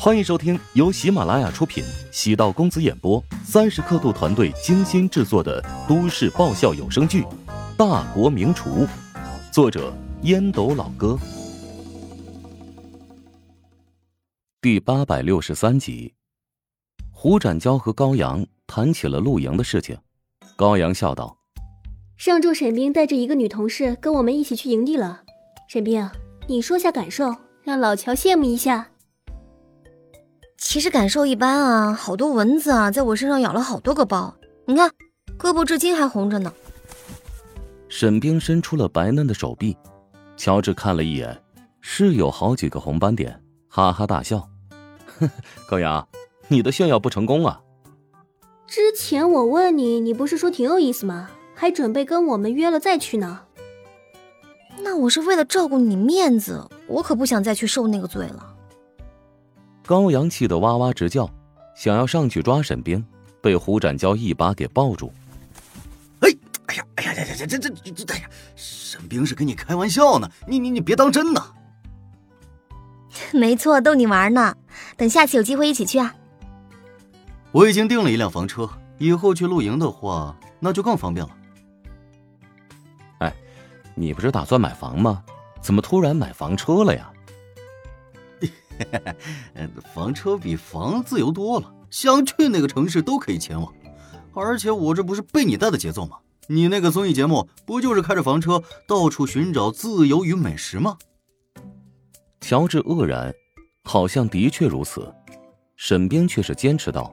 欢迎收听由喜马拉雅出品、喜道公子演播、三十刻度团队精心制作的都市爆笑有声剧《大国名厨》，作者烟斗老哥，第八百六十三集。胡展娇和高阳谈起了露营的事情，高阳笑道：“上周沈冰带着一个女同事跟我们一起去营地了，沈冰，你说下感受，让老乔羡慕一下。”其实感受一般啊，好多蚊子啊，在我身上咬了好多个包，你看，胳膊至今还红着呢。沈冰伸出了白嫩的手臂，乔治看了一眼，是有好几个红斑点，哈哈大笑。高阳，你的炫耀不成功啊！之前我问你，你不是说挺有意思吗？还准备跟我们约了再去呢。那我是为了照顾你面子，我可不想再去受那个罪了。高阳气得哇哇直叫，想要上去抓沈冰，被胡展娇一把给抱住。哎，哎呀，哎呀呀呀呀，这这这，哎呀，沈冰是跟你开玩笑呢，你你你别当真呐。没错，逗你玩呢。等下次有机会一起去啊。我已经订了一辆房车，以后去露营的话，那就更方便了。哎，你不是打算买房吗？怎么突然买房车了呀？房车比房自由多了，想去哪个城市都可以前往。而且我这不是被你带的节奏吗？你那个综艺节目不就是开着房车到处寻找自由与美食吗？乔治愕然，好像的确如此。沈冰却是坚持道：“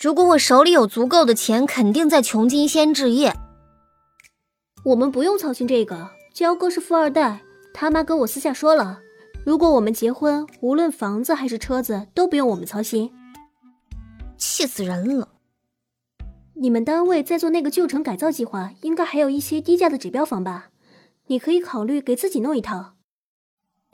如果我手里有足够的钱，肯定在穷尽先置业。我们不用操心这个，娇哥是富二代，他妈跟我私下说了。”如果我们结婚，无论房子还是车子都不用我们操心，气死人了！你们单位在做那个旧城改造计划，应该还有一些低价的指标房吧？你可以考虑给自己弄一套。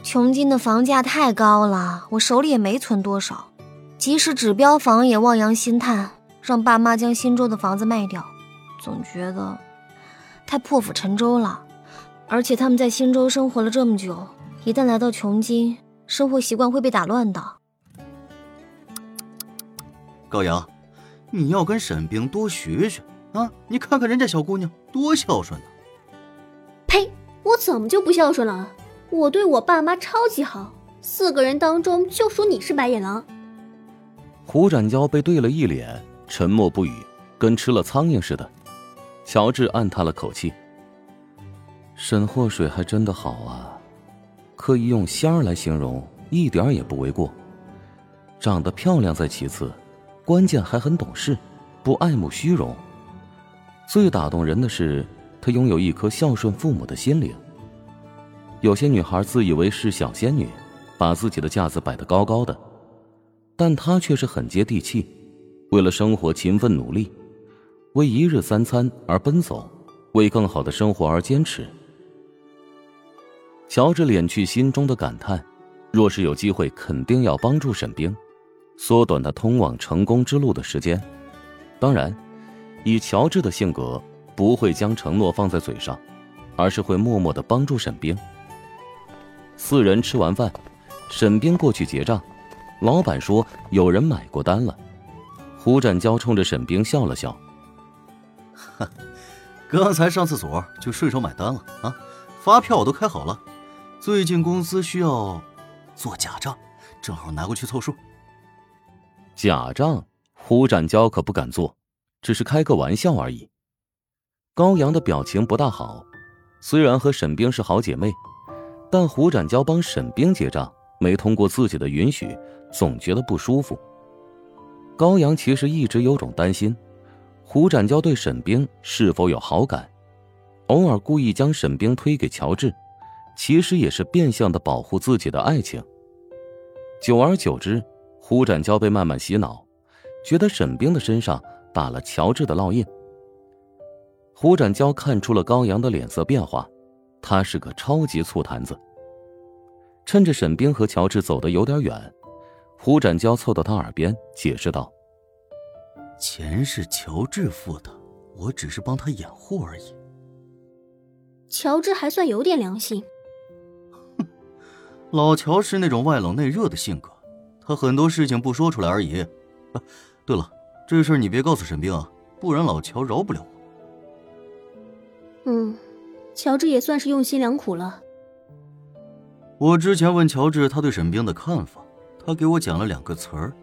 琼金的房价太高了，我手里也没存多少，即使指标房也望洋兴叹，让爸妈将新州的房子卖掉，总觉得太破釜沉舟了。而且他们在新州生活了这么久。一旦来到琼京，生活习惯会被打乱的。高阳，你要跟沈冰多学学啊！你看看人家小姑娘多孝顺呢。呸！我怎么就不孝顺了？我对我爸妈超级好，四个人当中就属你是白眼狼。胡展娇被对了一脸，沉默不语，跟吃了苍蝇似的。乔治暗叹了口气：沈祸水还真的好啊。可以用仙儿来形容，一点也不为过。长得漂亮在其次，关键还很懂事，不爱慕虚荣。最打动人的是，她拥有一颗孝顺父母的心灵。有些女孩自以为是小仙女，把自己的架子摆得高高的，但她却是很接地气，为了生活勤奋努力，为一日三餐而奔走，为更好的生活而坚持。乔治敛去心中的感叹，若是有机会，肯定要帮助沈冰，缩短他通往成功之路的时间。当然，以乔治的性格，不会将承诺放在嘴上，而是会默默的帮助沈冰。四人吃完饭，沈冰过去结账，老板说有人买过单了。胡展娇冲着沈冰笑了笑：“ 刚才上厕所就顺手买单了啊，发票我都开好了。”最近公司需要做假账，正好拿过去凑数。假账，胡展娇可不敢做，只是开个玩笑而已。高阳的表情不大好，虽然和沈冰是好姐妹，但胡展娇帮沈冰结账，没通过自己的允许，总觉得不舒服。高阳其实一直有种担心，胡展娇对沈冰是否有好感，偶尔故意将沈冰推给乔治。其实也是变相的保护自己的爱情。久而久之，胡展娇被慢慢洗脑，觉得沈冰的身上打了乔治的烙印。胡展娇看出了高阳的脸色变化，他是个超级醋坛子。趁着沈冰和乔治走得有点远，胡展娇凑到他耳边解释道：“钱是乔治付的，我只是帮他掩护而已。”乔治还算有点良心。老乔是那种外冷内热的性格，他他很多事情不说出来而已。啊，对了，这事儿你别告诉沈冰啊，不然老乔饶不了我。嗯，乔治也算是用心良苦了。我之前问乔治他对沈冰的看法，他给我讲了两个词儿：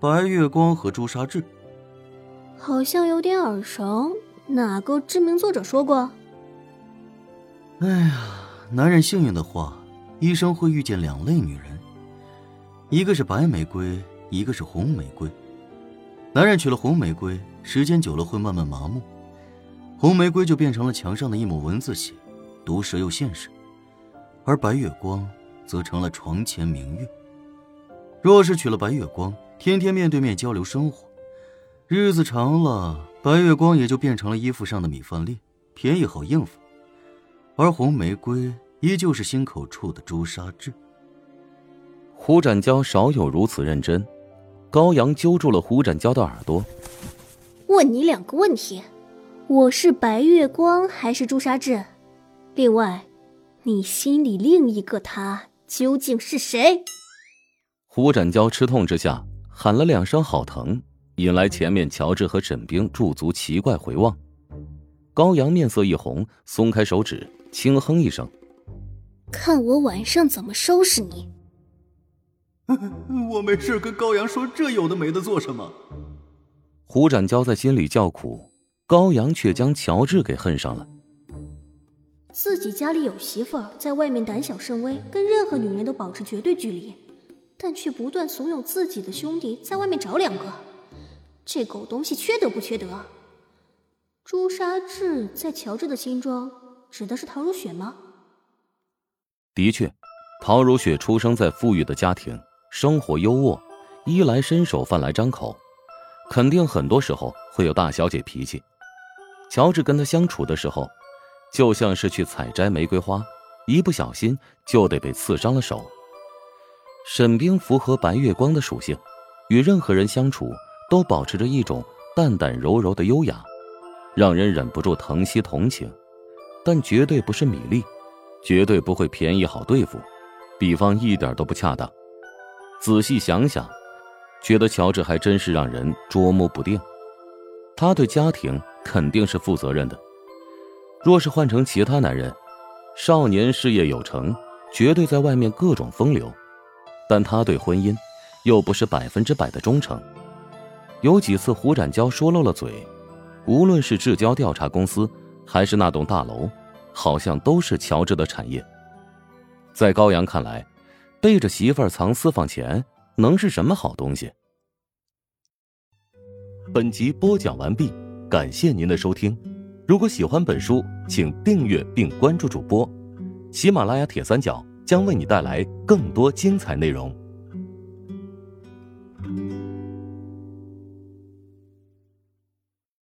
白月光和朱砂痣。好像有点耳熟，哪个知名作者说过？哎呀，男人幸运的话，一生会遇见两类女人，一个是白玫瑰，一个是红玫瑰。男人娶了红玫瑰，时间久了会慢慢麻木，红玫瑰就变成了墙上的一抹蚊子血，毒舌又现实；而白月光则成了床前明月。若是娶了白月光，天天面对面交流生活。日子长了，白月光也就变成了衣服上的米饭粒，便宜好应付；而红玫瑰依旧是心口处的朱砂痣。胡展娇少有如此认真，高阳揪住了胡展娇的耳朵，问你两个问题：我是白月光还是朱砂痣？另外，你心里另一个他究竟是谁？胡展娇吃痛之下喊了两声“好疼”。引来前面乔治和沈冰驻足奇怪回望，高阳面色一红，松开手指，轻哼一声：“看我晚上怎么收拾你。”我没事，跟高阳说这有的没的做什么？胡展娇在心里叫苦，高阳却将乔治给恨上了。自己家里有媳妇儿，在外面胆小慎微，跟任何女人都保持绝对距离，但却不断怂恿自己的兄弟在外面找两个。这狗东西缺德不缺德？朱砂痣在乔治的心中指的是唐如雪吗？的确，陶如雪出生在富裕的家庭，生活优渥，衣来伸手，饭来张口，肯定很多时候会有大小姐脾气。乔治跟她相处的时候，就像是去采摘玫瑰花，一不小心就得被刺伤了手。沈冰符合白月光的属性，与任何人相处。都保持着一种淡淡柔柔的优雅，让人忍不住疼惜同情，但绝对不是米粒，绝对不会便宜好对付，比方一点都不恰当。仔细想想，觉得乔治还真是让人捉摸不定。他对家庭肯定是负责任的，若是换成其他男人，少年事业有成，绝对在外面各种风流，但他对婚姻又不是百分之百的忠诚。有几次，胡展娇说漏了嘴，无论是至交调查公司，还是那栋大楼，好像都是乔治的产业。在高阳看来，背着媳妇儿藏私房钱，能是什么好东西？本集播讲完毕，感谢您的收听。如果喜欢本书，请订阅并关注主播。喜马拉雅铁三角将为你带来更多精彩内容。